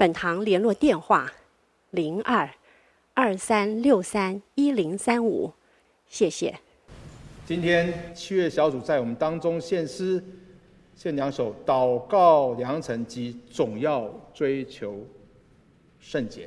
本堂联络电话：零二二三六三一零三五，谢谢。今天七月小组在我们当中献诗，献两首《祷告良辰》及《总要追求圣洁》。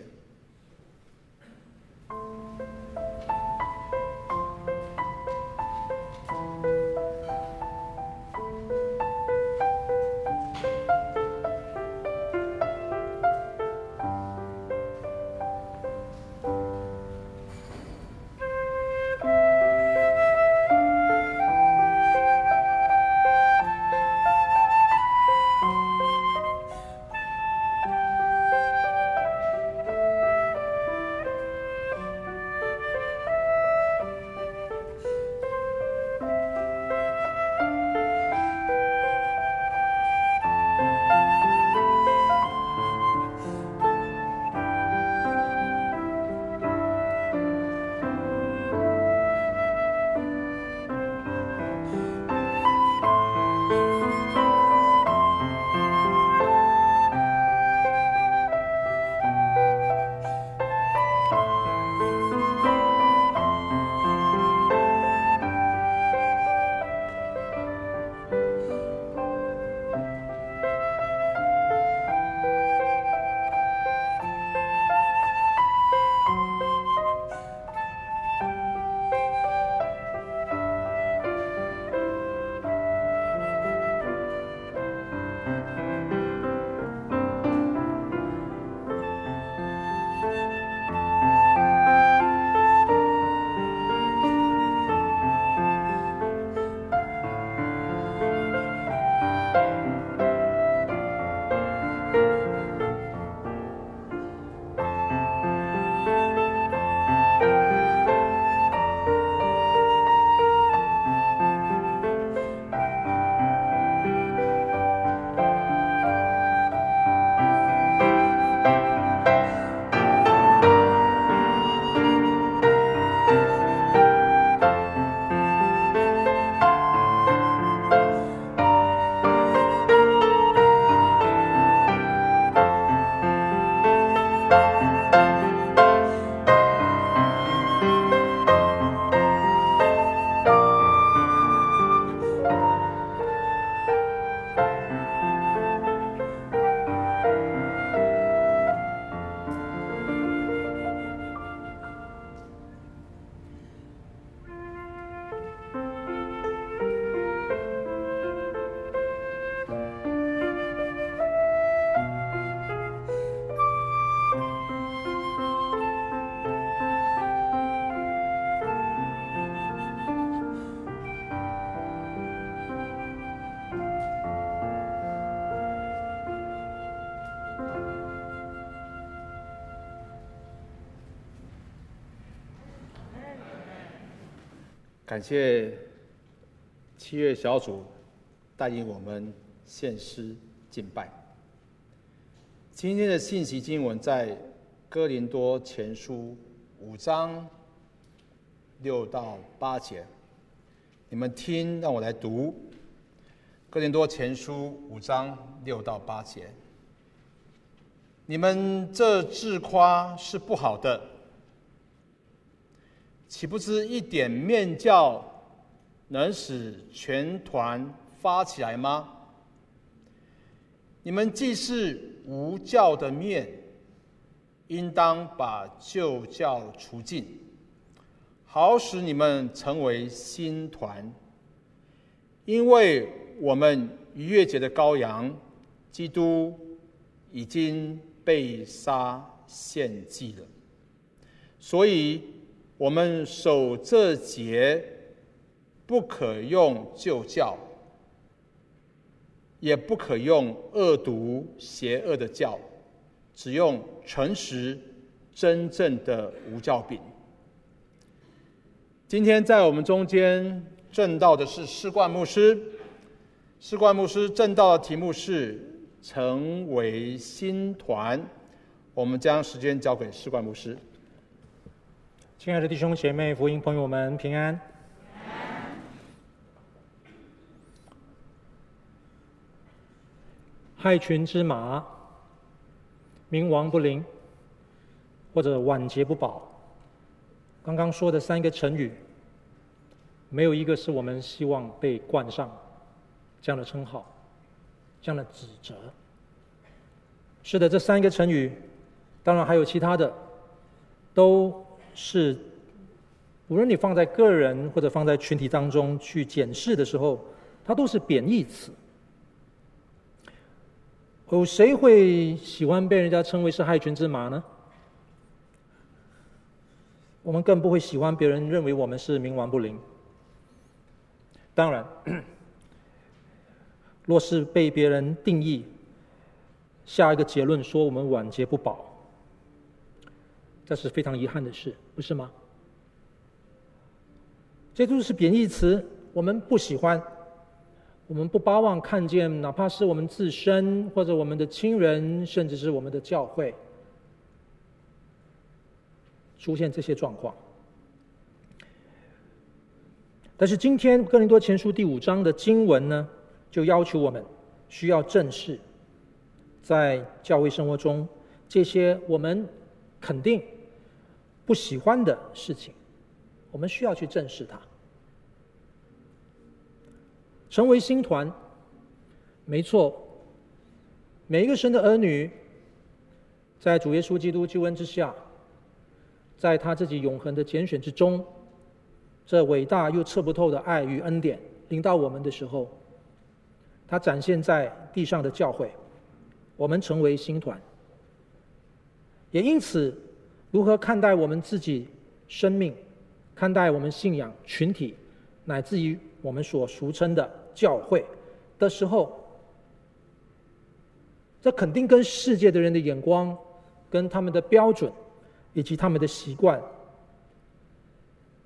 感谢七月小组带领我们献诗敬拜。今天的信息经文在哥林多前书五章六到八节，你们听，让我来读。哥林多前书五章六到八节，你们这自夸是不好的。岂不知一点面教能使全团发起来吗？你们既是无教的面，应当把旧教除尽，好使你们成为新团。因为我们逾越节的羔羊基督已经被杀献祭了，所以。我们守这节，不可用旧教，也不可用恶毒邪恶的教，只用诚实、真正的无教饼。今天在我们中间证道的是士冠牧师，士冠牧师证道的题目是“成为新团”。我们将时间交给士冠牧师。亲爱的弟兄姐妹、福音朋友们，平安。害群之马，冥顽不灵，或者晚节不保。刚刚说的三个成语，没有一个是我们希望被冠上这样的称号、这样的指责。是的，这三个成语，当然还有其他的，都是无论你放在个人或者放在群体当中去检视的时候，它都是贬义词。有谁会喜欢被人家称为是害群之马呢？我们更不会喜欢别人认为我们是冥顽不灵。当然，若是被别人定义，下一个结论说我们晚节不保，这是非常遗憾的事，不是吗？这都是贬义词，我们不喜欢。我们不巴望看见，哪怕是我们自身，或者我们的亲人，甚至是我们的教会，出现这些状况。但是今天《哥林多前书》第五章的经文呢，就要求我们需要正视，在教会生活中这些我们肯定不喜欢的事情，我们需要去正视它。成为新团，没错。每一个神的儿女，在主耶稣基督救恩之下，在他自己永恒的拣选之中，这伟大又测不透的爱与恩典临到我们的时候，他展现在地上的教会，我们成为新团。也因此，如何看待我们自己生命，看待我们信仰群体，乃至于我们所俗称的。教会的时候，这肯定跟世界的人的眼光、跟他们的标准以及他们的习惯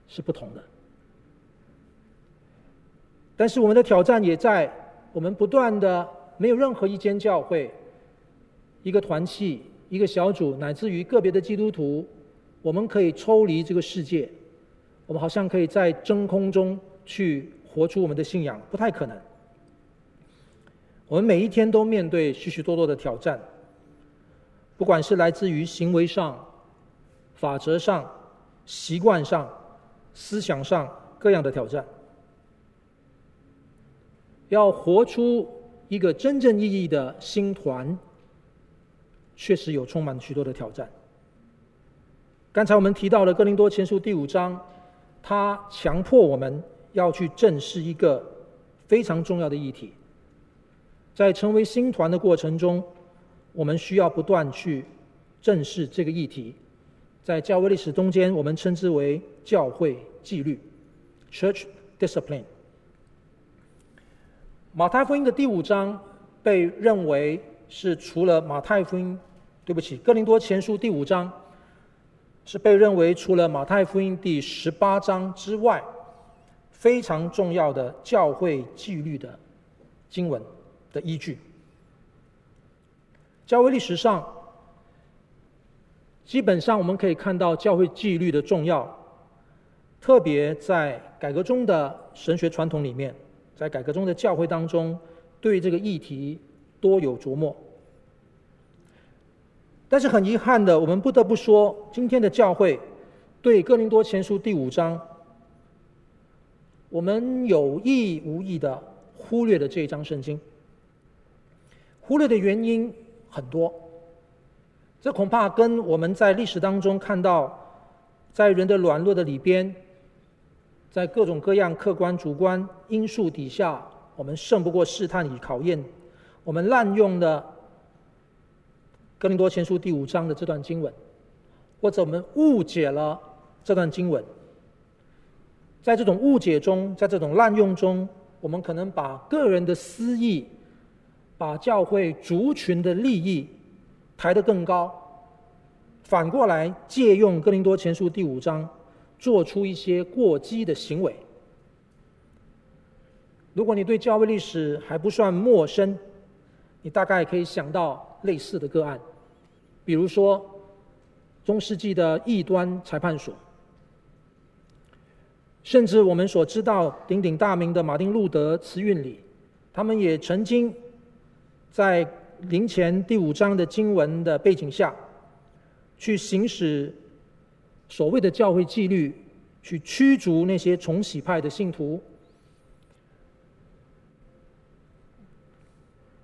是不同的。但是我们的挑战也在我们不断的，没有任何一间教会、一个团契、一个小组，乃至于个别的基督徒，我们可以抽离这个世界，我们好像可以在真空中去。活出我们的信仰不太可能。我们每一天都面对许许多多的挑战，不管是来自于行为上、法则上、习惯上、思想上各样的挑战。要活出一个真正意义的新团，确实有充满许多的挑战。刚才我们提到了《哥林多前书》第五章，它强迫我们。要去正视一个非常重要的议题，在成为新团的过程中，我们需要不断去正视这个议题。在教会历史中间，我们称之为教会纪律 （Church Discipline）。马太福音的第五章被认为是除了马太福音，对不起，哥林多前书第五章是被认为除了马太福音第十八章之外。非常重要的教会纪律的经文的依据。教会历史上，基本上我们可以看到教会纪律的重要，特别在改革中的神学传统里面，在改革中的教会当中，对这个议题多有琢磨。但是很遗憾的，我们不得不说，今天的教会对哥林多前书第五章。我们有意无意的忽略了这一章圣经，忽略的原因很多，这恐怕跟我们在历史当中看到，在人的软弱的里边，在各种各样客观主观因素底下，我们胜不过试探与考验，我们滥用了哥林多前书第五章的这段经文，或者我们误解了这段经文。在这种误解中，在这种滥用中，我们可能把个人的私意、把教会族群的利益抬得更高，反过来借用哥林多前书第五章，做出一些过激的行为。如果你对教会历史还不算陌生，你大概可以想到类似的个案，比如说中世纪的异端裁判所，甚至我们所知道鼎鼎大名的马丁路德慈运里，他们也曾经在林前第五章的经文的背景下，去行使所谓的教会纪律，去驱逐那些重洗派的信徒。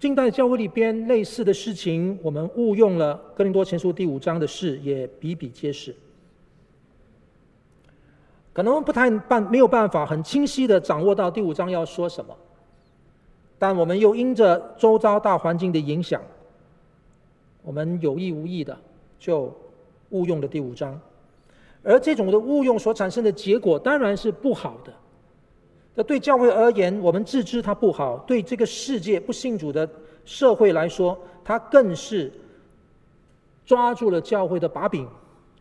近代教会里边类似的事情，我们误用了哥林多前书第五章的事，也比比皆是。可能不太办，没有办法很清晰的掌握到第五章要说什么，但我们又因着周遭大环境的影响，我们有意无意的就误用了第五章，而这种的误用所产生的结果当然是不好的。那对教会而言，我们自知它不好；对这个世界不信主的社会来说，它更是抓住了教会的把柄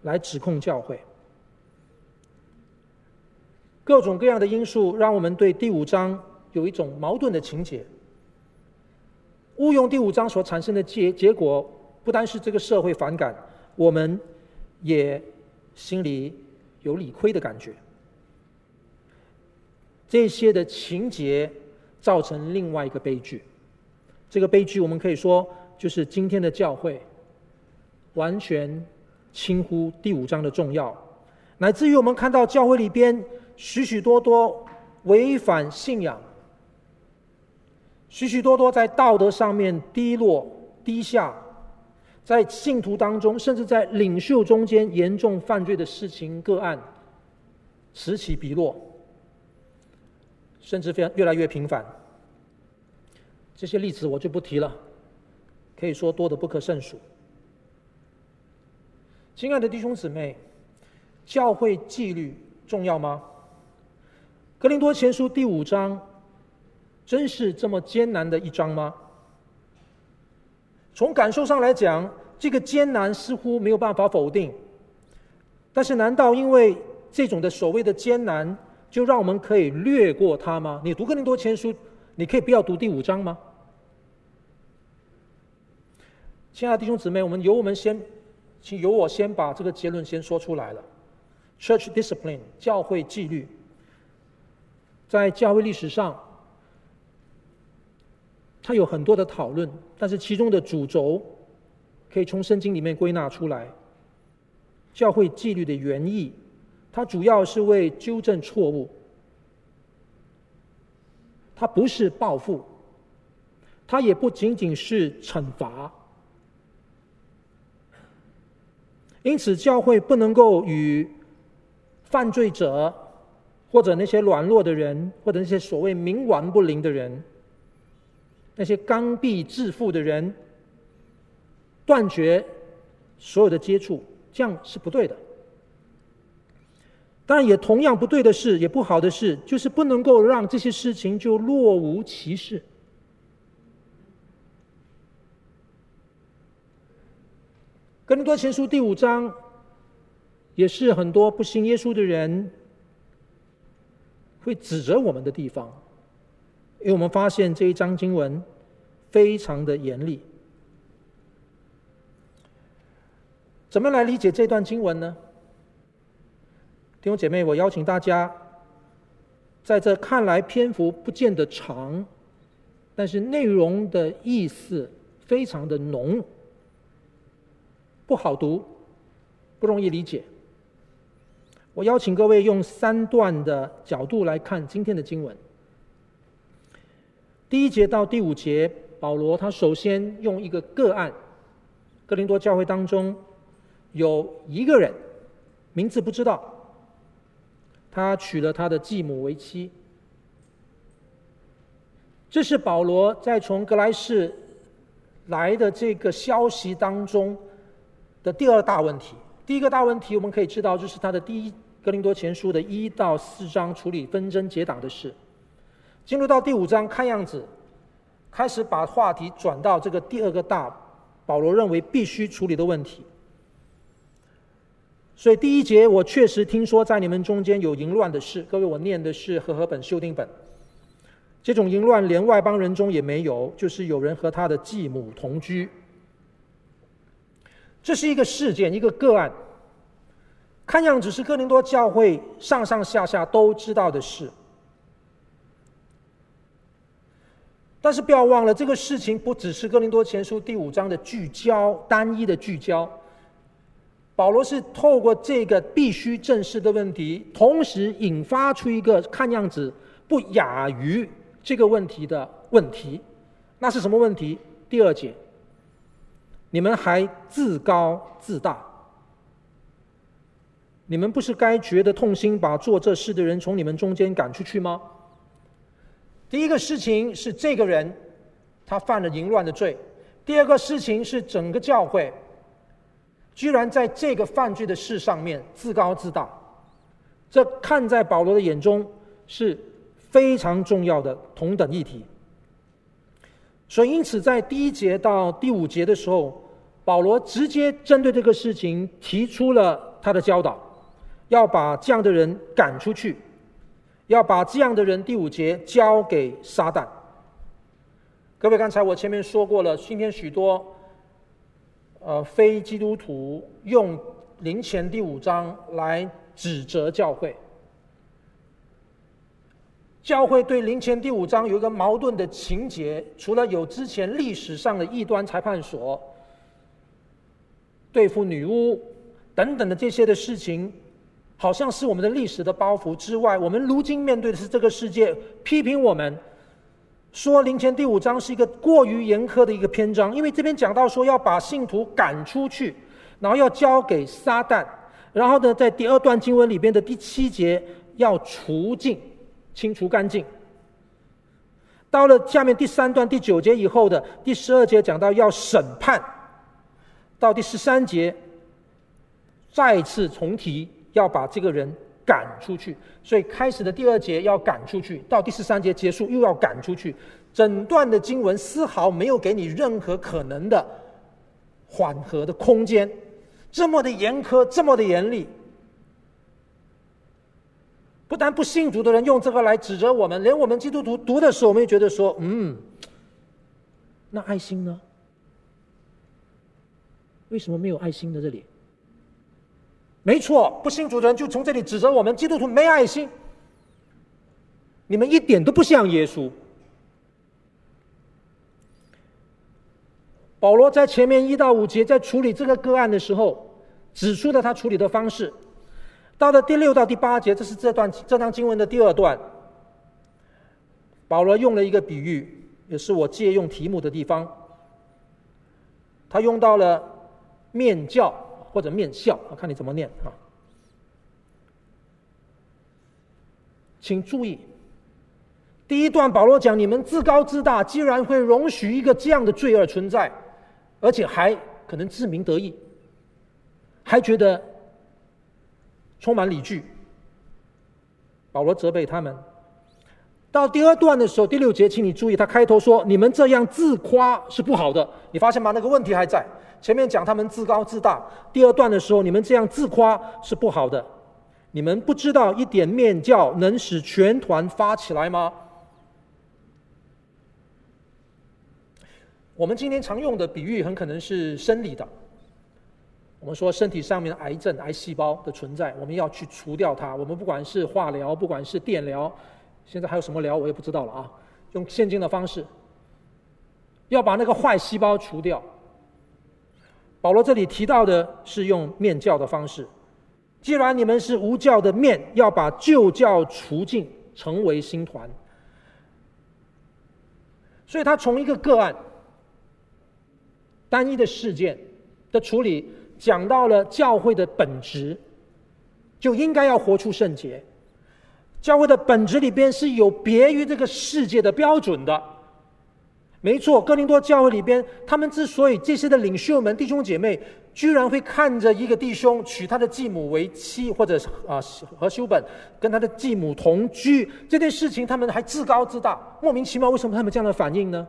来指控教会。各种各样的因素，让我们对第五章有一种矛盾的情节。误用第五章所产生的结结果，不单是这个社会反感，我们也心里有理亏的感觉。这些的情节造成另外一个悲剧，这个悲剧我们可以说就是今天的教会完全轻忽第五章的重要，乃至于我们看到教会里边许许多多违反信仰、许许多多在道德上面低落低下，在信徒当中，甚至在领袖中间严重犯罪的事情个案此起彼落。甚至非常越来越频繁，这些例子我就不提了，可以说多得不可胜数。亲爱的弟兄姊妹，教会纪律重要吗？格林多前书第五章，真是这么艰难的一章吗？从感受上来讲，这个艰难似乎没有办法否定。但是，难道因为这种的所谓的艰难，就让我们可以略过它吗？你读哥林多前书，你可以不要读第五章吗？亲爱的弟兄姊妹，我们由我们先，请由我先把这个结论先说出来了。Church discipline，教会纪律，在教会历史上，它有很多的讨论，但是其中的主轴可以从圣经里面归纳出来。教会纪律的原意。它主要是为纠正错误，它不是报复，它也不仅仅是惩罚。因此，教会不能够与犯罪者，或者那些软弱的人，或者那些所谓冥顽不灵的人，那些刚愎自负的人，断绝所有的接触，这样是不对的。但也同样不对的是，也不好的是，就是不能够让这些事情就若无其事。哥林多前书第五章，也是很多不信耶稣的人会指责我们的地方，因为我们发现这一章经文非常的严厉。怎么来理解这段经文呢？弟兄姐妹，我邀请大家，在这看来篇幅不见得长，但是内容的意思非常的浓，不好读，不容易理解。我邀请各位用三段的角度来看今天的经文。第一节到第五节，保罗他首先用一个个案，哥林多教会当中有一个人，名字不知道。他娶了他的继母为妻。这是保罗在从格莱士来的这个消息当中的第二大问题。第一个大问题，我们可以知道，就是他的第一格林多前书的一到四章处理纷争结党的事。进入到第五章，看样子开始把话题转到这个第二个大保罗认为必须处理的问题。所以第一节，我确实听说在你们中间有淫乱的事。各位，我念的是和合本修订本。这种淫乱连外邦人中也没有，就是有人和他的继母同居。这是一个事件，一个个案。看样子是哥林多教会上上下下都知道的事。但是不要忘了，这个事情不只是哥林多前书第五章的聚焦，单一的聚焦。保罗是透过这个必须正视的问题，同时引发出一个看样子不亚于这个问题的问题。那是什么问题？第二节，你们还自高自大？你们不是该觉得痛心，把做这事的人从你们中间赶出去吗？第一个事情是这个人他犯了淫乱的罪，第二个事情是整个教会。居然在这个犯罪的事上面自高自大，这看在保罗的眼中是非常重要的同等议题。所以，因此在第一节到第五节的时候，保罗直接针对这个事情提出了他的教导，要把这样的人赶出去，要把这样的人第五节交给撒旦。各位，刚才我前面说过了，今天许多。呃，非基督徒用林前第五章来指责教会，教会对林前第五章有一个矛盾的情节，除了有之前历史上的异端裁判所、对付女巫等等的这些的事情，好像是我们的历史的包袱之外，我们如今面对的是这个世界批评我们。说林前第五章是一个过于严苛的一个篇章，因为这边讲到说要把信徒赶出去，然后要交给撒旦，然后呢，在第二段经文里边的第七节要除尽、清除干净。到了下面第三段第九节以后的第十二节讲到要审判，到第十三节再次重提要把这个人。赶出去，所以开始的第二节要赶出去，到第十三节结束又要赶出去。整段的经文丝毫没有给你任何可能的缓和的空间，这么的严苛，这么的严厉。不但不信主的人用这个来指责我们，连我们基督徒读的时候，我们也觉得说：“嗯，那爱心呢？为什么没有爱心在这里？”没错，不信主的人就从这里指责我们基督徒没爱心。你们一点都不像耶稣。保罗在前面一到五节在处理这个个案的时候，指出了他处理的方式。到了第六到第八节，这是这段这章经文的第二段。保罗用了一个比喻，也是我借用题目的地方。他用到了面教。或者面笑，我看你怎么念啊？请注意，第一段保罗讲：你们自高自大，既然会容许一个这样的罪恶存在，而且还可能自鸣得意，还觉得充满理据。保罗责备他们。到第二段的时候，第六节，请你注意，他开头说：你们这样自夸是不好的。你发现吗？那个问题还在。前面讲他们自高自大，第二段的时候，你们这样自夸是不好的。你们不知道一点面教能使全团发起来吗？我们今天常用的比喻很可能是生理的。我们说身体上面的癌症、癌细胞的存在，我们要去除掉它。我们不管是化疗，不管是电疗，现在还有什么疗我也不知道了啊。用现今的方式，要把那个坏细胞除掉。保罗这里提到的是用面教的方式。既然你们是无教的面，要把旧教除尽，成为新团。所以他从一个个案、单一的事件的处理，讲到了教会的本质，就应该要活出圣洁。教会的本质里边是有别于这个世界的标准的。没错，哥林多教会里边，他们之所以这些的领袖们、弟兄姐妹，居然会看着一个弟兄娶他的继母为妻，或者啊和修本跟他的继母同居这件事情，他们还自高自大，莫名其妙，为什么他们这样的反应呢？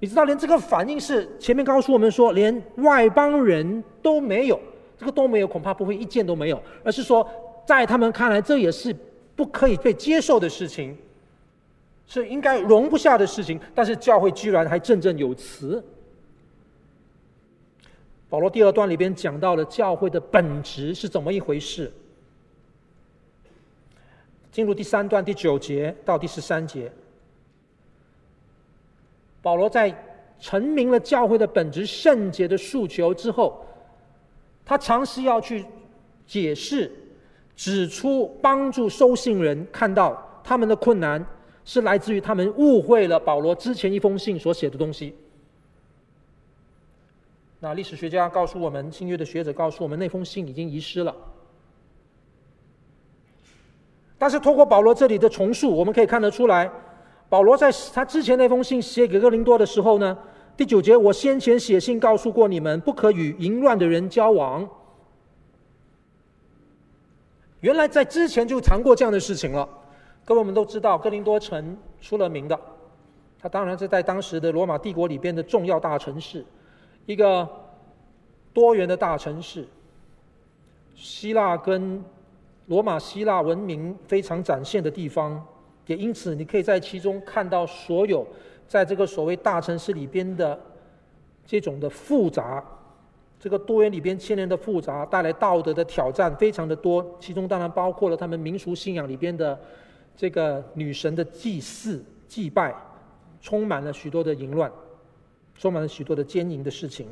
你知道，连这个反应是前面告诉我们说，连外邦人都没有，这个都没有，恐怕不会一件都没有，而是说，在他们看来，这也是不可以被接受的事情，是应该容不下的事情。但是教会居然还振振有词。保罗第二段里边讲到了教会的本质是怎么一回事。进入第三段第九节到第十三节。保罗在陈明了教会的本质、圣洁的诉求之后，他尝试要去解释、指出、帮助收信人看到他们的困难是来自于他们误会了保罗之前一封信所写的东西。那历史学家告诉我们，新约的学者告诉我们，那封信已经遗失了。但是通过保罗这里的重述，我们可以看得出来。保罗在他之前那封信写给哥林多的时候呢，第九节，我先前写信告诉过你们，不可与淫乱的人交往。原来在之前就谈过这样的事情了。各位我们都知道，哥林多城出了名的，它当然是在当时的罗马帝国里边的重要大城市，一个多元的大城市。希腊跟罗马希腊文明非常展现的地方。也因此，你可以在其中看到所有在这个所谓大城市里边的这种的复杂，这个多元里边牵连的复杂，带来道德的挑战非常的多。其中当然包括了他们民俗信仰里边的这个女神的祭祀、祭拜，充满了许多的淫乱，充满了许多的奸淫的事情。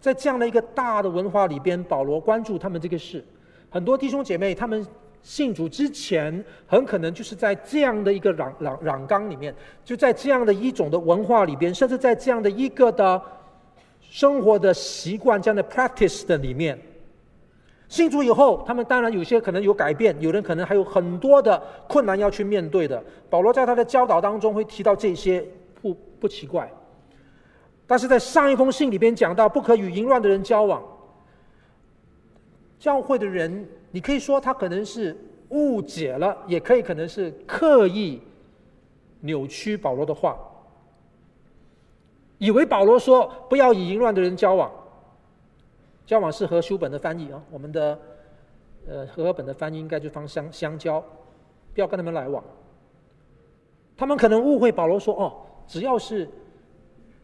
在这样的一个大的文化里边，保罗关注他们这个事，很多弟兄姐妹他们。信主之前，很可能就是在这样的一个壤壤壤纲里面，就在这样的一种的文化里边，甚至在这样的一个的生活的习惯、这样的 practice 的里面。信主以后，他们当然有些可能有改变，有人可能还有很多的困难要去面对的。保罗在他的教导当中会提到这些，不不奇怪。但是在上一封信里边讲到，不可与淫乱的人交往。教会的人。你可以说他可能是误解了，也可以可能是刻意扭曲保罗的话，以为保罗说不要与淫乱的人交往。交往是和书本的翻译啊，我们的呃和本的翻译应该就放相相交，不要跟他们来往。他们可能误会保罗说哦，只要是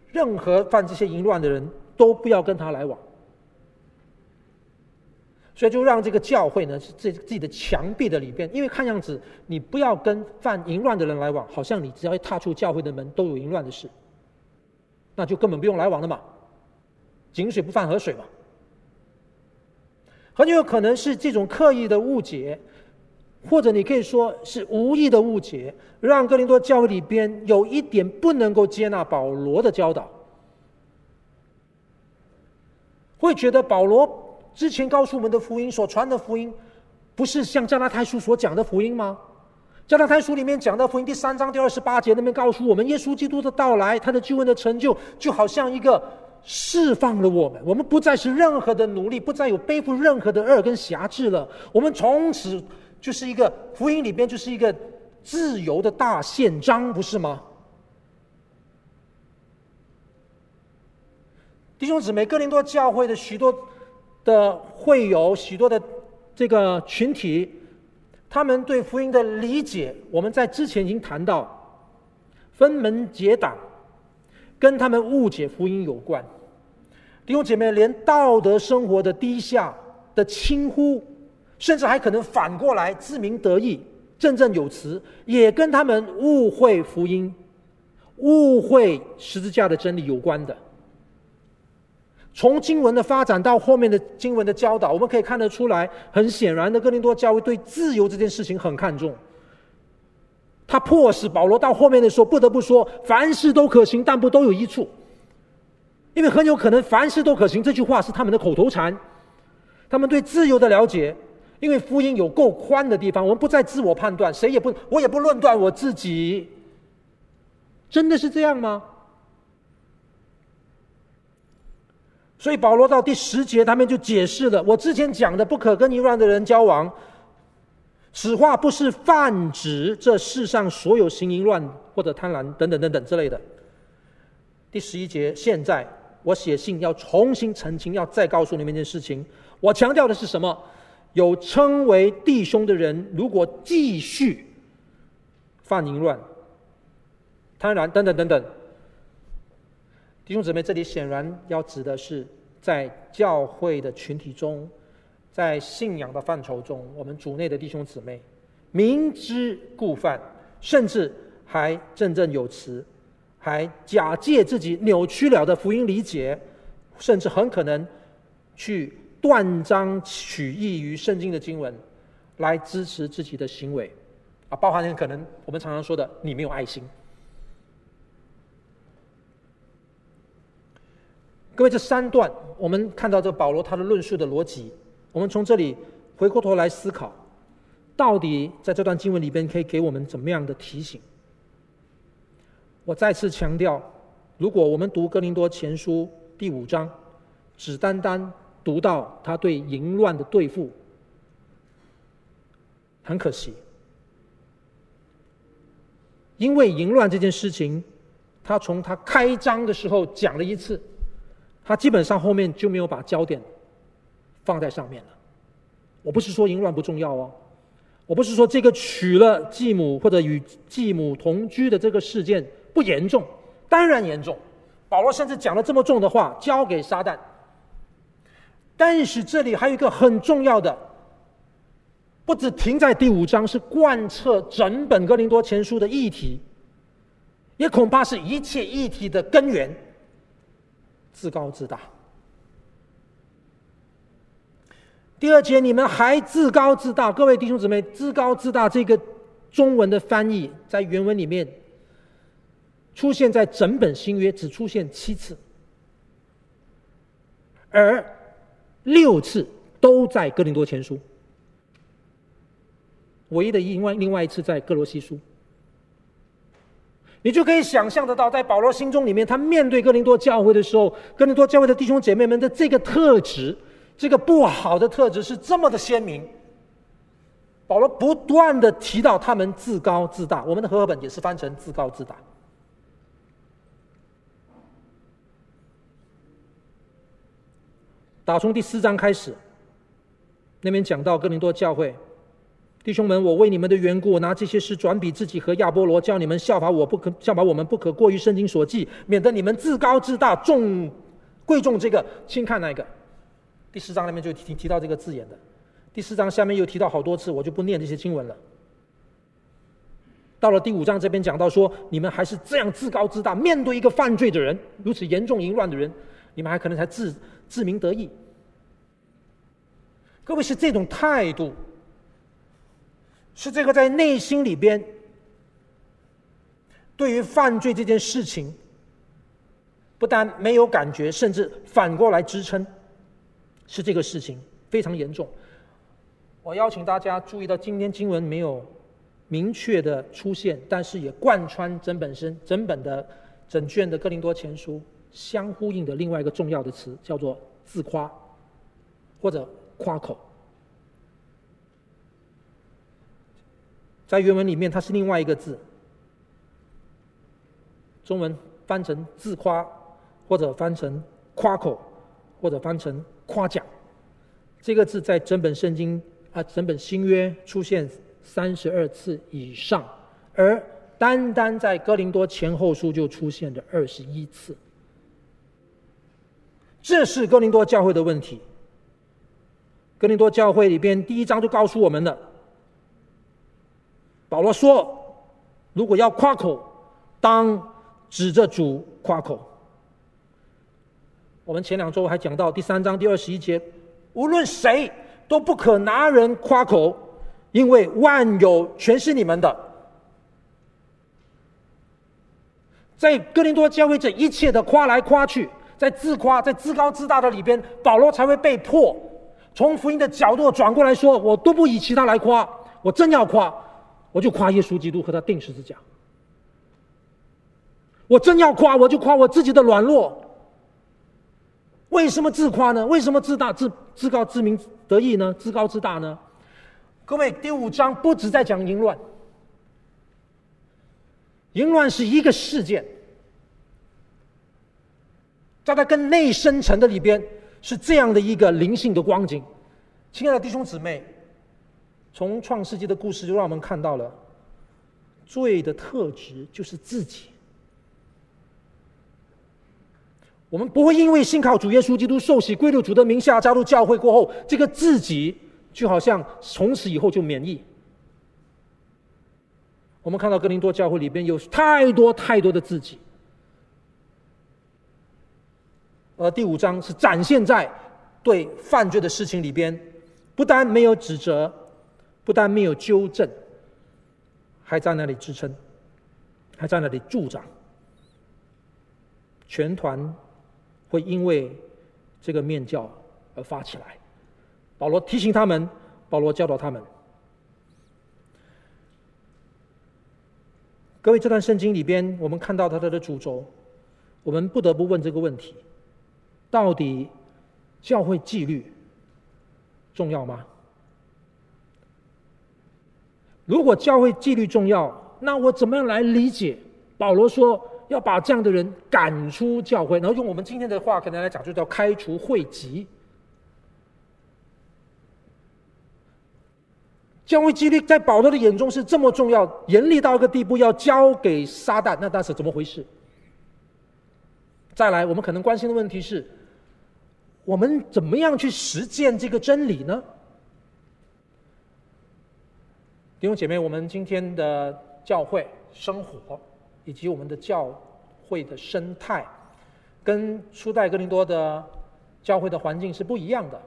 任何犯这些淫乱的人都不要跟他来往。所以就让这个教会呢，是自自己的墙壁的里边，因为看样子你不要跟犯淫乱的人来往，好像你只要一踏出教会的门，都有淫乱的事，那就根本不用来往了嘛，井水不犯河水嘛。很有可能是这种刻意的误解，或者你可以说是无意的误解，让哥林多教会里边有一点不能够接纳保罗的教导，会觉得保罗。之前告诉我们的福音所传的福音，不是像加拉太书所讲的福音吗？加拉太书里面讲到福音，第三章第二十八节那边告诉我们，耶稣基督的到来，他的救恩的成就，就好像一个释放了我们，我们不再是任何的奴隶，不再有背负任何的恶跟辖制了，我们从此就是一个福音里边就是一个自由的大宪章，不是吗？弟兄姊妹，哥林多教会的许多。的会有许多的这个群体，他们对福音的理解，我们在之前已经谈到，分门结党，跟他们误解福音有关。弟兄姐妹，连道德生活的低下的轻忽，甚至还可能反过来自鸣得意、振振有词，也跟他们误会福音、误会十字架的真理有关的。从经文的发展到后面的经文的教导，我们可以看得出来，很显然的，哥林多教会对自由这件事情很看重。他迫使保罗到后面的时候不得不说：“凡事都可行，但不都有益处。”因为很有可能“凡事都可行”这句话是他们的口头禅。他们对自由的了解，因为福音有够宽的地方，我们不再自我判断，谁也不，我也不论断我自己。真的是这样吗？所以保罗到第十节，他们就解释了我之前讲的不可跟淫乱的人交往，此话不是泛指这世上所有行淫乱或者贪婪等等等等之类的，第十一节，现在我写信要重新澄清，要再告诉你们一件事情。我强调的是什么？有称为弟兄的人，如果继续犯淫乱、贪婪等等等等，弟兄姊妹，这里显然要指的是在教会的群体中，在信仰的范畴中，我们主内的弟兄姊妹明知故犯，甚至还振振有词，还假借自己扭曲了的福音理解，甚至很可能去。断章取义于圣经的经文，来支持自己的行为，啊，包含可能我们常常说的你没有爱心。各位，这三段我们看到这保罗他的论述的逻辑，我们从这里回过头来思考，到底在这段经文里边可以给我们怎么样的提醒？我再次强调，如果我们读哥林多前书第五章，只单单读到他对淫乱的对付，很可惜，因为淫乱这件事情，他从他开章的时候讲了一次，他基本上后面就没有把焦点放在上面了。我不是说淫乱不重要哦，我不是说这个娶了继母或者与继母同居的这个事件不严重，当然严重。保罗甚至讲了这么重的话，交给撒旦。但是这里还有一个很重要的，不止停在第五章，是贯彻整本哥林多前书的议题，也恐怕是一切议题的根源——自高自大。第二节，你们还自高自大，各位弟兄姊妹，自高自大这个中文的翻译在原文里面出现在整本新约只出现七次，而。六次都在哥林多前书，唯一的另外另外一次在哥罗西书，你就可以想象得到，在保罗心中里面，他面对哥林多教会的时候，哥林多教会的弟兄姐妹们的这个特质，这个不好的特质是这么的鲜明。保罗不断的提到他们自高自大，我们的和合本也是翻成自高自大。打从第四章开始，那边讲到哥林多教会弟兄们，我为你们的缘故，拿这些事转比自己和亚波罗，叫你们效法我不可效法我们不可过于圣经所记，免得你们自高自大，重贵重这个轻看那个。第四章那边就提提到这个字眼的，第四章下面又提到好多次，我就不念这些经文了。到了第五章这边讲到说，你们还是这样自高自大，面对一个犯罪的人，如此严重淫乱的人，你们还可能才自。自鸣得意，各位是这种态度，是这个在内心里边，对于犯罪这件事情，不但没有感觉，甚至反过来支撑，是这个事情非常严重。我邀请大家注意到，今天经文没有明确的出现，但是也贯穿整本身、整本的整卷的哥林多前书。相呼应的另外一个重要的词叫做自夸，或者夸口。在原文里面，它是另外一个字，中文翻成自夸，或者翻成夸口，或者翻成夸奖。这个字在整本圣经啊，整本新约出现三十二次以上，而单单在哥林多前后书就出现了二十一次。这是哥林多教会的问题。哥林多教会里边第一章就告诉我们了。保罗说：“如果要夸口，当指着主夸口。”我们前两周还讲到第三章第二十一节，无论谁都不可拿人夸口，因为万有全是你们的。在哥林多教会这一切的夸来夸去。在自夸、在自高自大的里边，保罗才会被迫从福音的角度转过来说：“我都不以其他来夸，我真要夸，我就夸耶稣基督和他钉十字架。我真要夸，我就夸我自己的软弱。为什么自夸呢？为什么自大、自自高、自鸣得意呢？自高自大呢？各位，第五章不止在讲淫乱，淫乱是一个事件。”在它更内深层的里边，是这样的一个灵性的光景。亲爱的弟兄姊妹，从创世纪的故事就让我们看到了罪的特质就是自己。我们不会因为信靠主耶稣基督受洗归入主的名下加入教会过后，这个自己就好像从此以后就免疫。我们看到哥林多教会里边有太多太多的自己，而第五章是展现在对犯罪的事情里边，不但没有指责，不但没有纠正，还在那里支撑，还在那里助长，全团。会因为这个面教而发起来。保罗提醒他们，保罗教导他们。各位，这段圣经里边，我们看到他的主轴，我们不得不问这个问题：到底教会纪律重要吗？如果教会纪律重要，那我怎么样来理解保罗说？要把这样的人赶出教会，然后用我们今天的话可能来讲，就叫开除会籍。教会纪律在保罗的眼中是这么重要，严厉到一个地步，要交给撒旦，那那是怎么回事？再来，我们可能关心的问题是：我们怎么样去实践这个真理呢？弟兄姐妹，我们今天的教会生活。以及我们的教会的生态，跟初代哥林多的教会的环境是不一样的。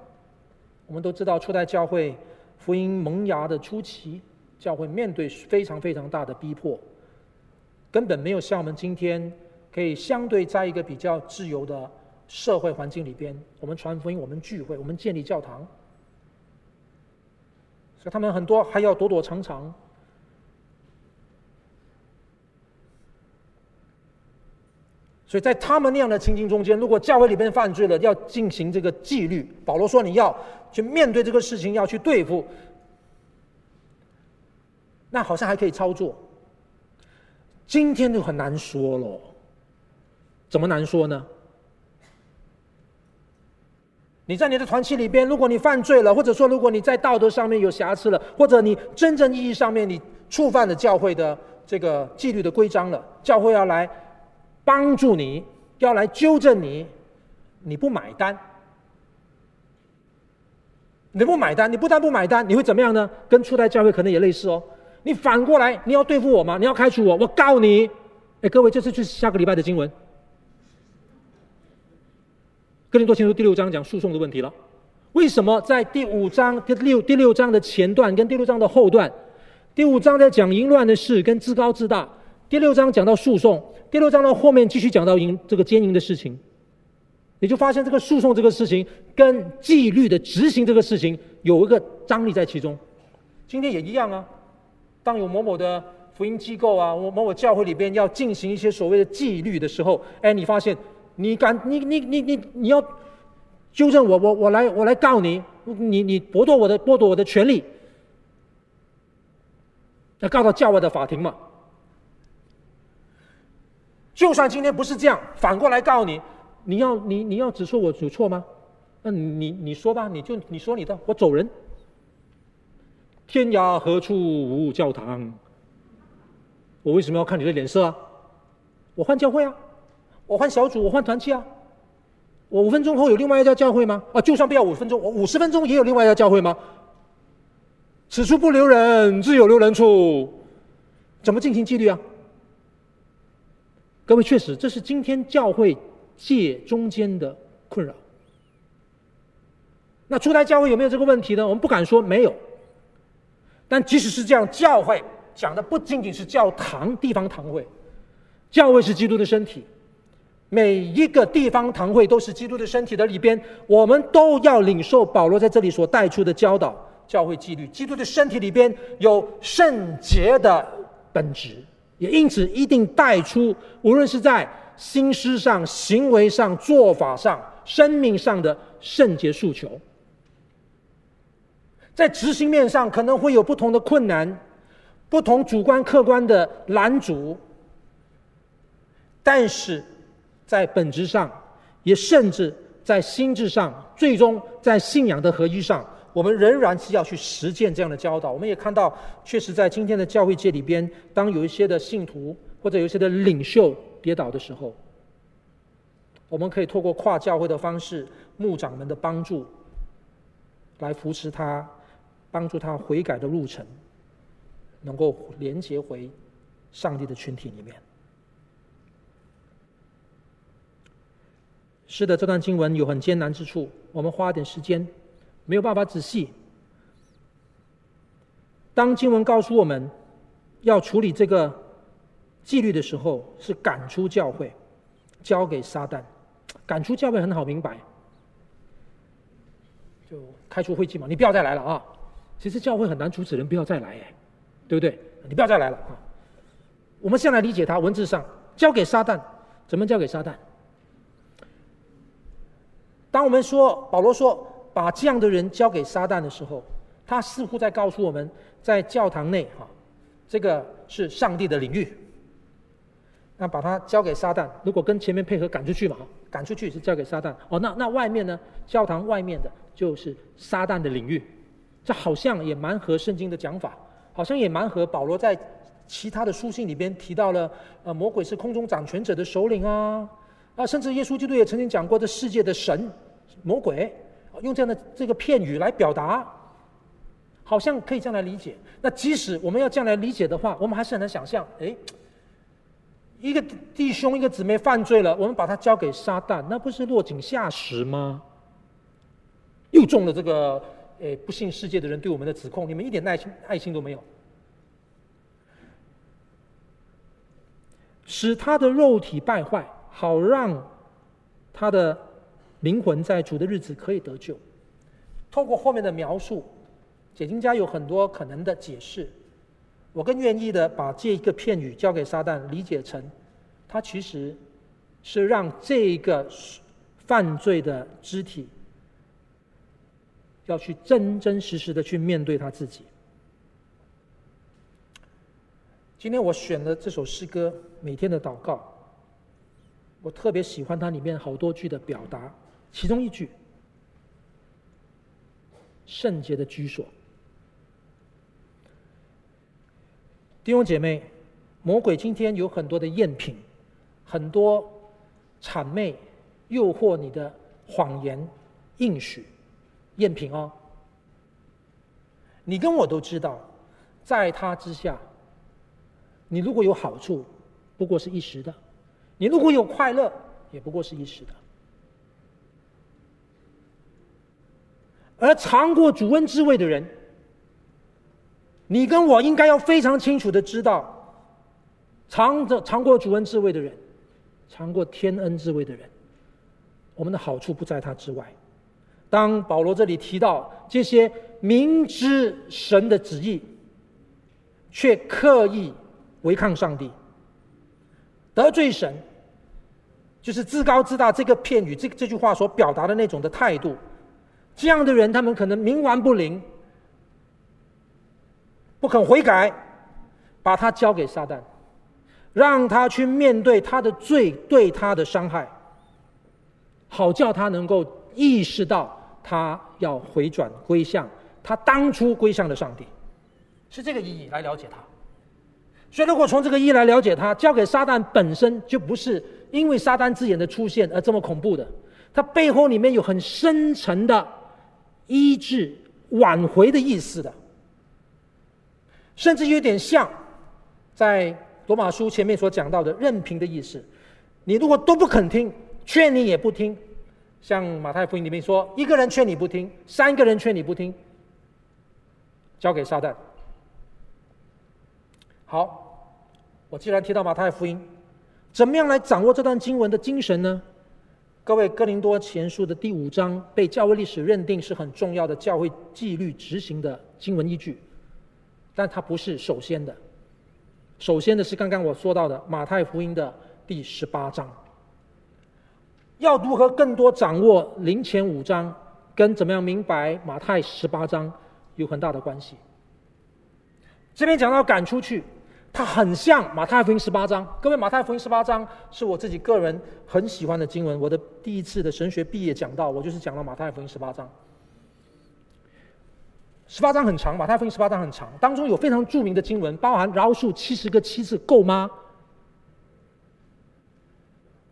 我们都知道，初代教会福音萌芽的初期，教会面对非常非常大的逼迫，根本没有像我们今天可以相对在一个比较自由的社会环境里边，我们传福音，我们聚会，我们建立教堂，他们很多还要躲躲藏藏。所以在他们那样的情境中间，如果教会里边犯罪了，要进行这个纪律。保罗说：“你要去面对这个事情，要去对付。”那好像还可以操作。今天就很难说了。怎么难说呢？你在你的团契里边，如果你犯罪了，或者说如果你在道德上面有瑕疵了，或者你真正意义上面你触犯了教会的这个纪律的规章了，教会要来。帮助你，要来纠正你，你不买单，你不买单，你不但不买单，你会怎么样呢？跟初代教会可能也类似哦。你反过来，你要对付我吗？你要开除我？我告你！哎，各位，这是去下个礼拜的经文，《哥林多前书》第六章讲诉讼的问题了。为什么在第五章第六第六章的前段跟第六章的后段，第五章在讲淫乱的事跟自高自大，第六章讲到诉讼。第六章的后面继续讲到淫这个奸淫的事情，你就发现这个诉讼这个事情跟纪律的执行这个事情有一个张力在其中。今天也一样啊，当有某某的福音机构啊，某某教会里边要进行一些所谓的纪律的时候，哎，你发现你敢你你你你你要纠正我，我我来我来告你，你你剥夺我的剥夺我的权利，要告到教外的法庭嘛？就算今天不是这样，反过来告你，你要你你要指出我有错吗？那你你说吧，你就你说你的，我走人。天涯何处无教堂？我为什么要看你的脸色啊？我换教会啊，我换小组，我换团契啊。我五分钟后有另外一家教会吗？啊，就算不要五分钟，我五十分钟也有另外一家教会吗？此处不留人，自有留人处。怎么进行纪律啊？各位，确实，这是今天教会界中间的困扰。那初代教会有没有这个问题呢？我们不敢说没有。但即使是这样，教会讲的不仅仅是教堂、地方堂会，教会是基督的身体，每一个地方堂会都是基督的身体的里边，我们都要领受保罗在这里所带出的教导，教会纪律。基督的身体里边有圣洁的本质。也因此，一定带出，无论是在心思上、行为上、做法上、生命上的圣洁诉求。在执行面上，可能会有不同的困难，不同主观客观的拦阻，但是在本质上，也甚至在心智上，最终在信仰的合一上，我们仍然是要去实践这样的教导。我们也看到，确实在今天的教会界里边，当有一些的信徒或者有一些的领袖跌倒的时候，我们可以透过跨教会的方式，牧长们的帮助，来扶持他，帮助他悔改的路程，能够连接回上帝的群体里面。是的，这段经文有很艰难之处，我们花点时间，没有办法仔细。当经文告诉我们要处理这个纪律的时候，是赶出教会，交给撒旦。赶出教会很好明白，就开除会籍嘛，你不要再来了啊！其实教会很难阻止人不要再来，哎，对不对？你不要再来了啊！我们先来理解它，文字上交给撒旦，怎么交给撒旦？当我们说保罗说把这样的人交给撒旦的时候，他似乎在告诉我们，在教堂内哈，这个是上帝的领域。那把他交给撒旦，如果跟前面配合赶出去嘛，赶出去是交给撒旦。哦，那那外面呢？教堂外面的就是撒旦的领域，这好像也蛮合圣经的讲法，好像也蛮合保罗在其他的书信里边提到了，呃，魔鬼是空中掌权者的首领啊，啊，甚至耶稣基督也曾经讲过这世界的神。魔鬼用这样的这个片语来表达，好像可以这样来理解。那即使我们要这样来理解的话，我们还是很难想象。诶，一个弟兄、一个姊妹犯罪了，我们把他交给撒旦，那不是落井下石吗？又中了这个诶不信世界的人对我们的指控，你们一点耐心、爱心都没有，使他的肉体败坏，好让他的。灵魂在主的日子可以得救。透过后面的描述，解经家有很多可能的解释。我更愿意的把这一个片语交给撒旦，理解成，他其实是让这个犯罪的肢体要去真真实实的去面对他自己。今天我选了这首诗歌《每天的祷告》，我特别喜欢它里面好多句的表达。其中一句：“圣洁的居所。”弟兄姐妹，魔鬼今天有很多的赝品，很多谄媚、诱惑你的谎言、应许，赝品哦。你跟我都知道，在他之下，你如果有好处，不过是一时的；你如果有快乐，也不过是一时的。而尝过主恩滋味的人，你跟我应该要非常清楚的知道，尝着尝过主恩滋味的人，尝过天恩滋味的人，我们的好处不在他之外。当保罗这里提到这些明知神的旨意，却刻意违抗上帝、得罪神，就是自高自大这个片语，这这句话所表达的那种的态度。这样的人，他们可能冥顽不灵，不肯悔改，把他交给撒旦，让他去面对他的罪对他的伤害，好叫他能够意识到他要回转归向他当初归向的上帝，是这个意义来了解他。所以，如果从这个意义来了解他，交给撒旦本身就不是因为撒旦字眼的出现而这么恐怖的，他背后里面有很深沉的。医治、挽回的意思的，甚至有点像在罗马书前面所讲到的任凭的意思。你如果都不肯听，劝你也不听，像马太福音里面说，一个人劝你不听，三个人劝你不听，交给撒旦。好，我既然提到马太福音，怎么样来掌握这段经文的精神呢？各位，哥林多前书的第五章被教会历史认定是很重要的教会纪律执行的经文依据，但它不是首先的。首先的是刚刚我说到的马太福音的第十八章。要如何更多掌握林前五章，跟怎么样明白马太十八章有很大的关系。这边讲到赶出去，它很像马太福音十八章。各位，马太福音十八章是我自己个人很喜欢的经文。我的第一次的神学毕业讲到，我就是讲了马太福音十八章。十八章很长，马太福音十八章很长，当中有非常著名的经文，包含饶恕七十个七次够吗？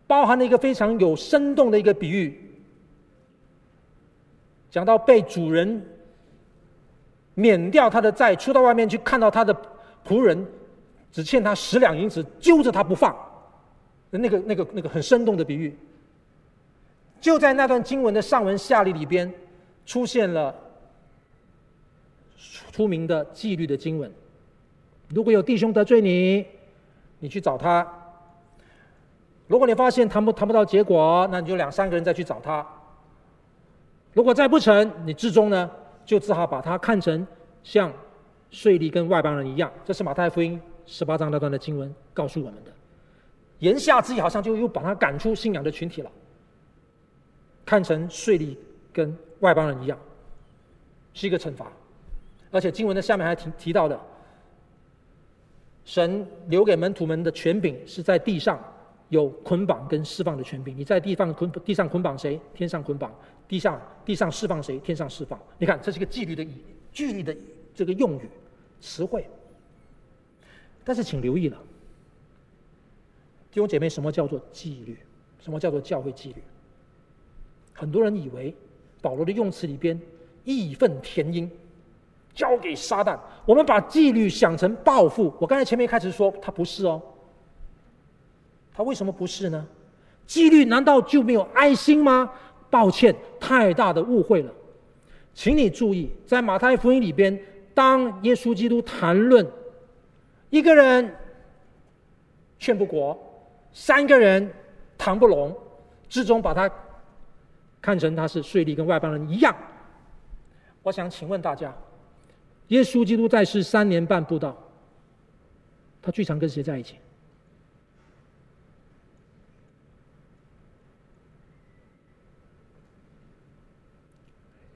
包含了一个非常有生动的一个比喻，讲到被主人免掉他的债，出到外面去看到他的仆人。只欠他十两银子，揪着他不放，那个、那个、那个很生动的比喻，就在那段经文的上文下理里边，出现了出名的纪律的经文。如果有弟兄得罪你，你去找他；如果你发现谈不谈不到结果，那你就两三个人再去找他。如果再不成，你至终呢，就只好把他看成像税吏跟外邦人一样。这是马太福音。十八章那段的经文告诉我们的，言下之意好像就又把他赶出信仰的群体了，看成税吏跟外邦人一样，是一个惩罚。而且经文的下面还提提到的，神留给门徒们的权柄是在地上有捆绑跟释放的权柄。你在地上捆地上捆绑谁，天上捆绑；地上地上释放谁，天上释放。你看，这是一个纪律的纪律的这个用语词汇。但是，请留意了，弟兄姐妹，什么叫做纪律？什么叫做教会纪律？很多人以为保罗的用词里边义愤填膺，交给撒旦。我们把纪律想成报复。我刚才前面开始说，他不是哦。他为什么不是呢？纪律难道就没有爱心吗？抱歉，太大的误会了。请你注意，在马太福音里边，当耶稣基督谈论。一个人劝不过，三个人谈不拢，最终把他看成他是税吏跟外邦人一样。我想请问大家，耶稣基督在世三年半布道，他最常跟谁在一起？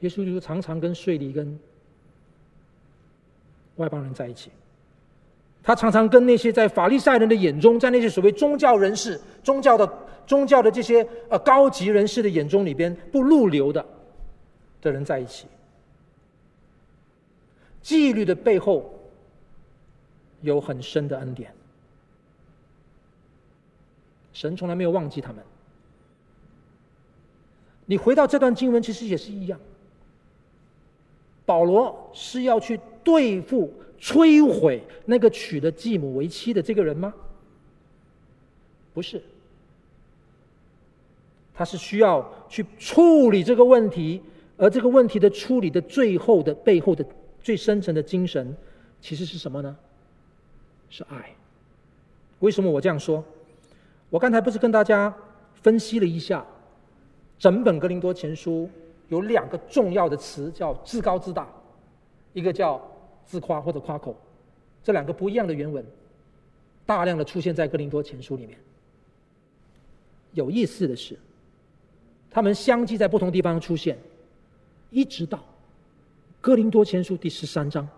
耶稣基督常常跟税吏跟外邦人在一起。他常常跟那些在法利赛人的眼中，在那些所谓宗教人士、宗教的宗教的这些呃高级人士的眼中里边不入流的的人在一起。纪律的背后有很深的恩典，神从来没有忘记他们。你回到这段经文，其实也是一样。保罗是要去对付。摧毁那个娶了继母为妻的这个人吗？不是，他是需要去处理这个问题，而这个问题的处理的最后的背后的最深层的精神，其实是什么呢？是爱。为什么我这样说？我刚才不是跟大家分析了一下，整本格林多前书有两个重要的词，叫自高自大，一个叫。自夸或者夸口，这两个不一样的原文，大量的出现在哥林多前书里面。有意思的是，他们相继在不同地方出现，一直到哥林多前书第十三章，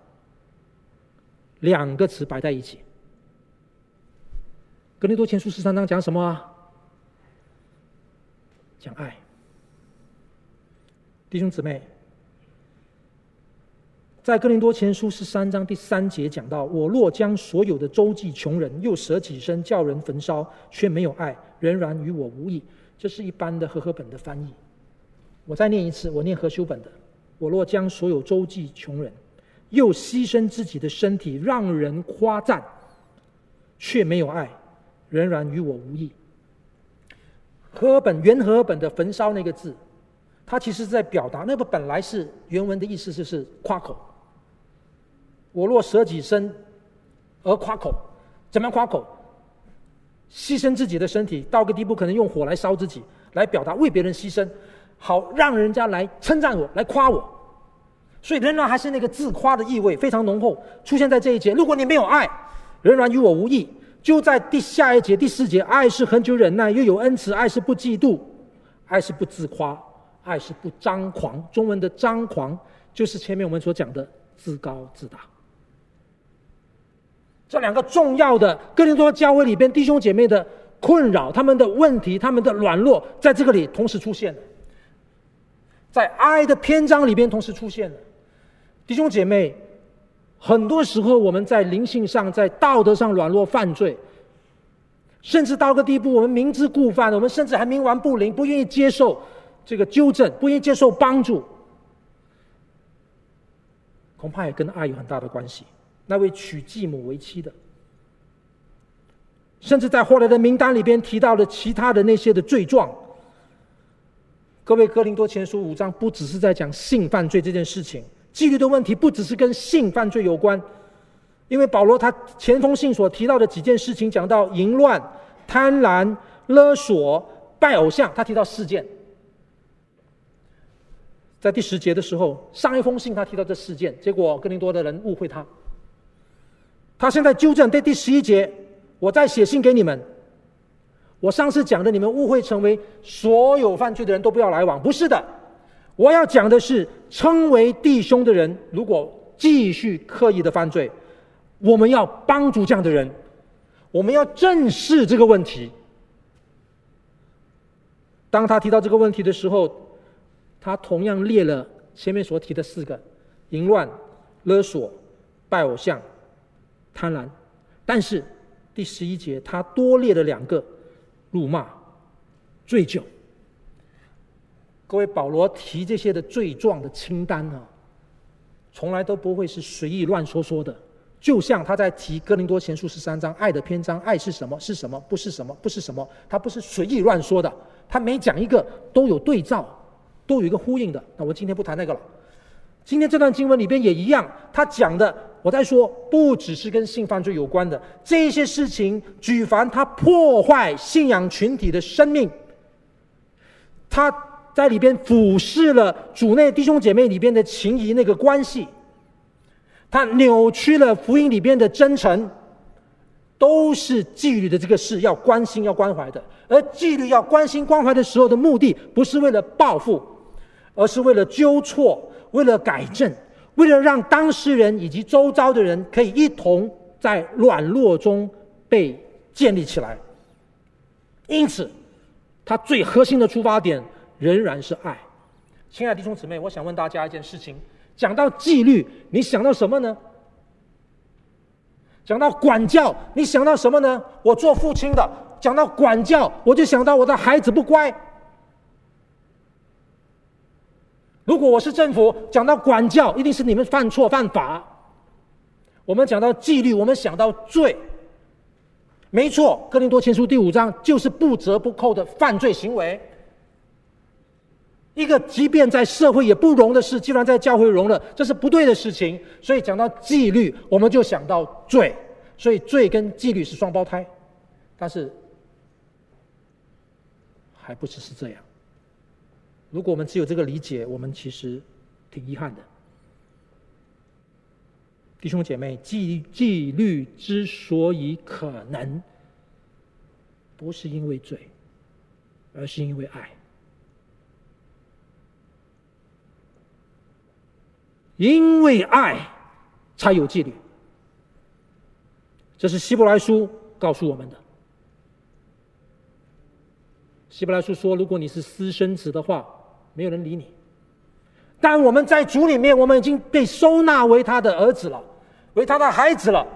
两个词摆在一起。哥林多前书十三章讲什么啊？讲爱，弟兄姊妹。在哥林多前书十三章第三节讲到：“我若将所有的周济穷人，又舍己身叫人焚烧，却没有爱，仍然与我无益。”这是一般的和合本的翻译。我再念一次，我念和修本的：“我若将所有周济穷人，又牺牲自己的身体让人夸赞，却没有爱，仍然与我无益。”和合本原和合本的“焚烧”那个字，它其实在表达那个本来是原文的意思，就是夸口。我若舍己身而夸口，怎么样夸口？牺牲自己的身体到个地步，可能用火来烧自己，来表达为别人牺牲，好让人家来称赞我，来夸我。所以仍然还是那个自夸的意味非常浓厚，出现在这一节。如果你没有爱，仍然与我无益。就在第下一节第四节，爱是恒久忍耐，又有恩慈；爱是不嫉妒，爱是不自夸，爱是不张狂。中文的张狂，就是前面我们所讲的自高自大。这两个重要的哥林多教会里边弟兄姐妹的困扰、他们的问题、他们的软弱，在这个里同时出现，在爱的篇章里边同时出现了。弟兄姐妹，很多时候我们在灵性上、在道德上软弱犯罪，甚至到个地步，我们明知故犯，我们甚至还冥顽不灵，不愿意接受这个纠正，不愿意接受帮助。恐怕也跟爱有很大的关系。那位娶继母为妻的，甚至在后来的名单里边提到了其他的那些的罪状。各位，哥林多前书五章不只是在讲性犯罪这件事情，纪律的问题不只是跟性犯罪有关，因为保罗他前封信所提到的几件事情，讲到淫乱、贪婪、勒索、拜偶像，他提到四件。在第十节的时候，上一封信他提到这四件，结果哥林多的人误会他。他现在纠正，在第十一节，我再写信给你们。我上次讲的，你们误会成为所有犯罪的人都不要来往，不是的。我要讲的是，称为弟兄的人，如果继续刻意的犯罪，我们要帮助这样的人，我们要正视这个问题。当他提到这个问题的时候，他同样列了前面所提的四个：淫乱、勒索、拜偶像、贪婪。但是第十一节他多列了两个：辱骂、醉酒。各位，保罗提这些的罪状的清单呢，从来都不会是随意乱说说的。就像他在提哥林多前书十三章爱的篇章，爱是什么？是什么？不是什么？不是什么？他不是随意乱说的，他每讲一个都有对照。都有一个呼应的，那我今天不谈那个了。今天这段经文里边也一样，他讲的，我在说，不只是跟性犯罪有关的这些事情，举凡他破坏信仰群体的生命，他在里边俯视了主内弟兄姐妹里边的情谊那个关系，他扭曲了福音里边的真诚，都是纪律的这个事要关心要关怀的，而纪律要关心关怀的时候的目的，不是为了报复。而是为了纠错，为了改正，为了让当事人以及周遭的人可以一同在软弱中被建立起来。因此，他最核心的出发点仍然是爱。亲爱的弟兄姊妹，我想问大家一件事情：讲到纪律，你想到什么呢？讲到管教，你想到什么呢？我做父亲的，讲到管教，我就想到我的孩子不乖。如果我是政府，讲到管教，一定是你们犯错犯法。我们讲到纪律，我们想到罪。没错，哥林多前书第五章就是不折不扣的犯罪行为。一个即便在社会也不容的事，既然在教会容了，这是不对的事情。所以讲到纪律，我们就想到罪。所以罪跟纪律是双胞胎，但是还不只是这样。如果我们只有这个理解，我们其实挺遗憾的。弟兄姐妹，纪纪律之所以可能，不是因为罪，而是因为爱。因为爱，才有纪律。这是希伯来书告诉我们的。希伯来书说：“如果你是私生子的话。”没有人理你，但我们在主里面，我们已经被收纳为他的儿子了，为他的孩子了。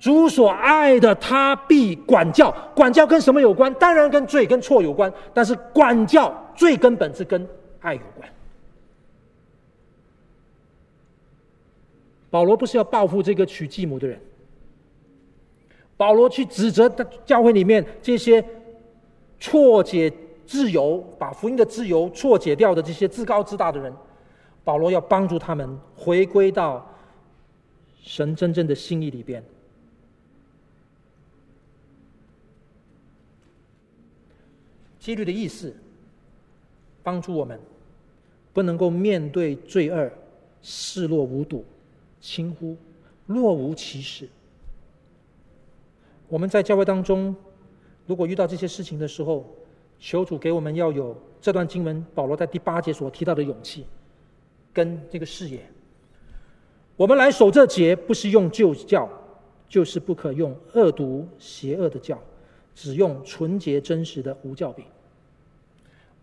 主所爱的，他必管教。管教跟什么有关？当然跟罪跟错有关。但是管教最根本是跟爱有关。保罗不是要报复这个娶继母的人，保罗去指责教会里面这些错解。自由，把福音的自由错解掉的这些自高自大的人，保罗要帮助他们回归到神真正的心意里边。纪律的意思，帮助我们不能够面对罪恶视若无睹、轻忽、若无其事。我们在教会当中，如果遇到这些事情的时候，求主给我们要有这段经文，保罗在第八节所提到的勇气，跟这个视野。我们来守这节，不是用旧教、就是不可用恶毒邪恶的教，只用纯洁真实的无教饼。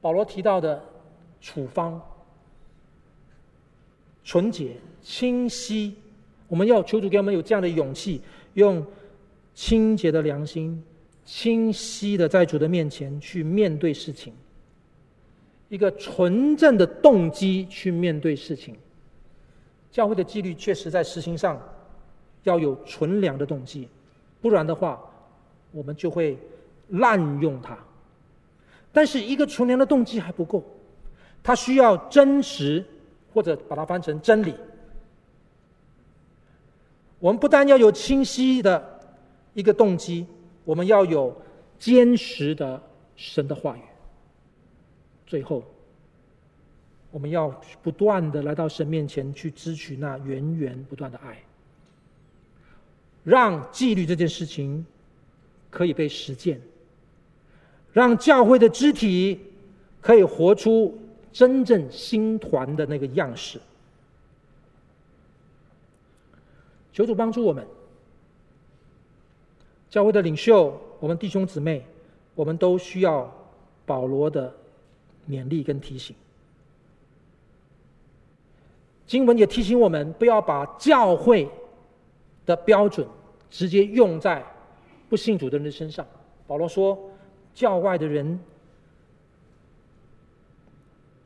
保罗提到的处方，纯洁、清晰，我们要求主给我们有这样的勇气，用清洁的良心、清晰的在主的面前去面对事情，一个纯正的动机去面对事情。教会的纪律确实在实行上要有纯良的动机，不然的话，我们就会滥用它。但是一个纯良的动机还不够，它需要真实，或者把它翻成真理。我们不但要有清晰的一个动机，我们要有坚实的神的话语。最后，我们要不断的来到神面前去支取那源源不断的爱，让纪律这件事情可以被实践。让教会的肢体可以活出真正新团的那个样式。求主帮助我们，教会的领袖，我们弟兄姊妹，我们都需要保罗的勉励跟提醒。经文也提醒我们，不要把教会的标准直接用在不信主的人的身上。保罗说。教外的人，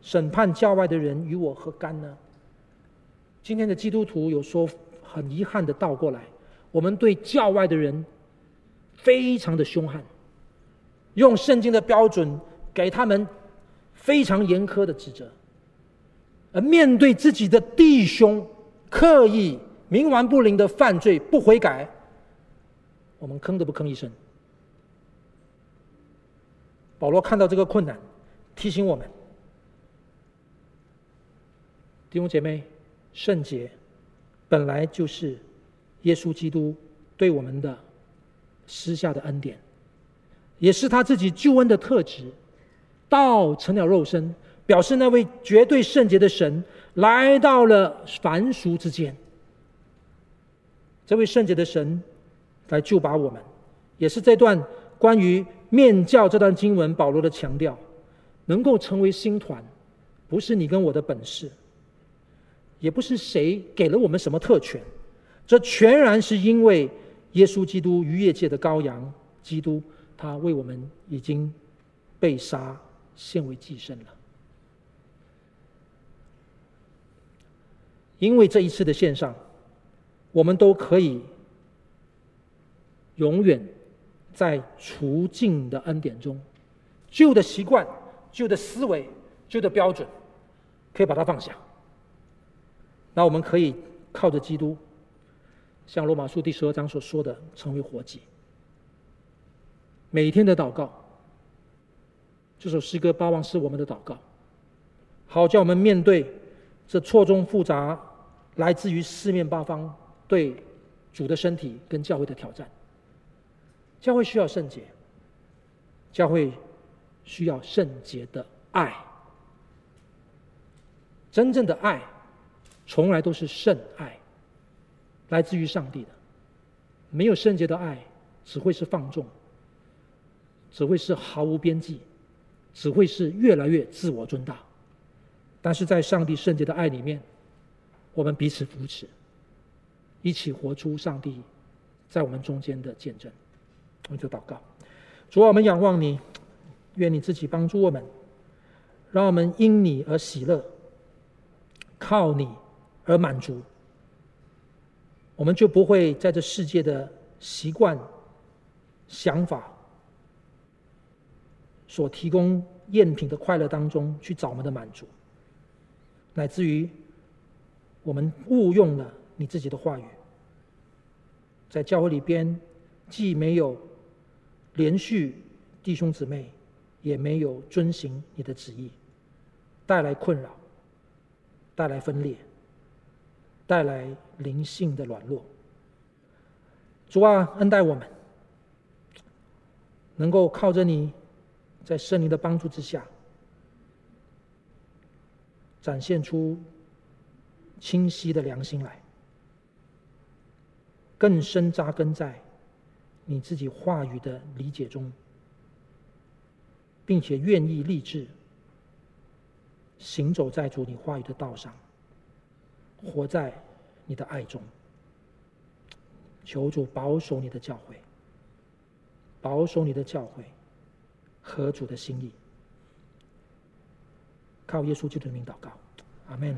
审判教外的人，与我何干呢？今天的基督徒有说很遗憾的倒过来，我们对教外的人非常的凶悍，用圣经的标准给他们非常严苛的指责，而面对自己的弟兄刻意冥顽不灵的犯罪不悔改，我们吭都不吭一声。保罗看到这个困难，提醒我们：弟兄姐妹，圣洁本来就是耶稣基督对我们的施下的恩典，也是他自己救恩的特质。道成了肉身，表示那位绝对圣洁的神来到了凡俗之间。这位圣洁的神来救拔我们，也是这段关于。面教这段经文，保罗的强调，能够成为新团，不是你跟我的本事，也不是谁给了我们什么特权，这全然是因为耶稣基督逾越节的羔羊，基督他为我们已经被杀，献为祭牲了。因为这一次的献上，我们都可以永远。在除尽的恩典中，旧的习惯、旧的思维、旧的标准，可以把它放下。那我们可以靠着基督，像罗马书第十二章所说的，成为活祭。每天的祷告，这首诗歌，八望是我们的祷告，好叫我们面对这错综复杂、来自于四面八方对主的身体跟教会的挑战。教会需要圣洁，教会需要圣洁的爱。真正的爱，从来都是圣爱，来自于上帝的。没有圣洁的爱，只会是放纵，只会是毫无边际，只会是越来越自我尊大。但是在上帝圣洁的爱里面，我们彼此扶持，一起活出上帝在我们中间的见证。我们就祷告，主啊，我们仰望你，愿你自己帮助我们，让我们因你而喜乐，靠你而满足，我们就不会在这世界的习惯、想法所提供赝品的快乐当中去找我们的满足，乃至于我们误用了你自己的话语，在教会里边既没有。连续弟兄姊妹也没有遵行你的旨意，带来困扰，带来分裂，带来灵性的软弱。主啊，恩待我们，能够靠着你，在圣灵的帮助之下，展现出清晰的良心来，更深扎根在你自己话语的理解中，并且愿意立志行走在主你话语的道上，活在你的爱中。求主保守你的教诲，保守你的教诲，合主的心意。靠耶稣基督的名祷告，阿门。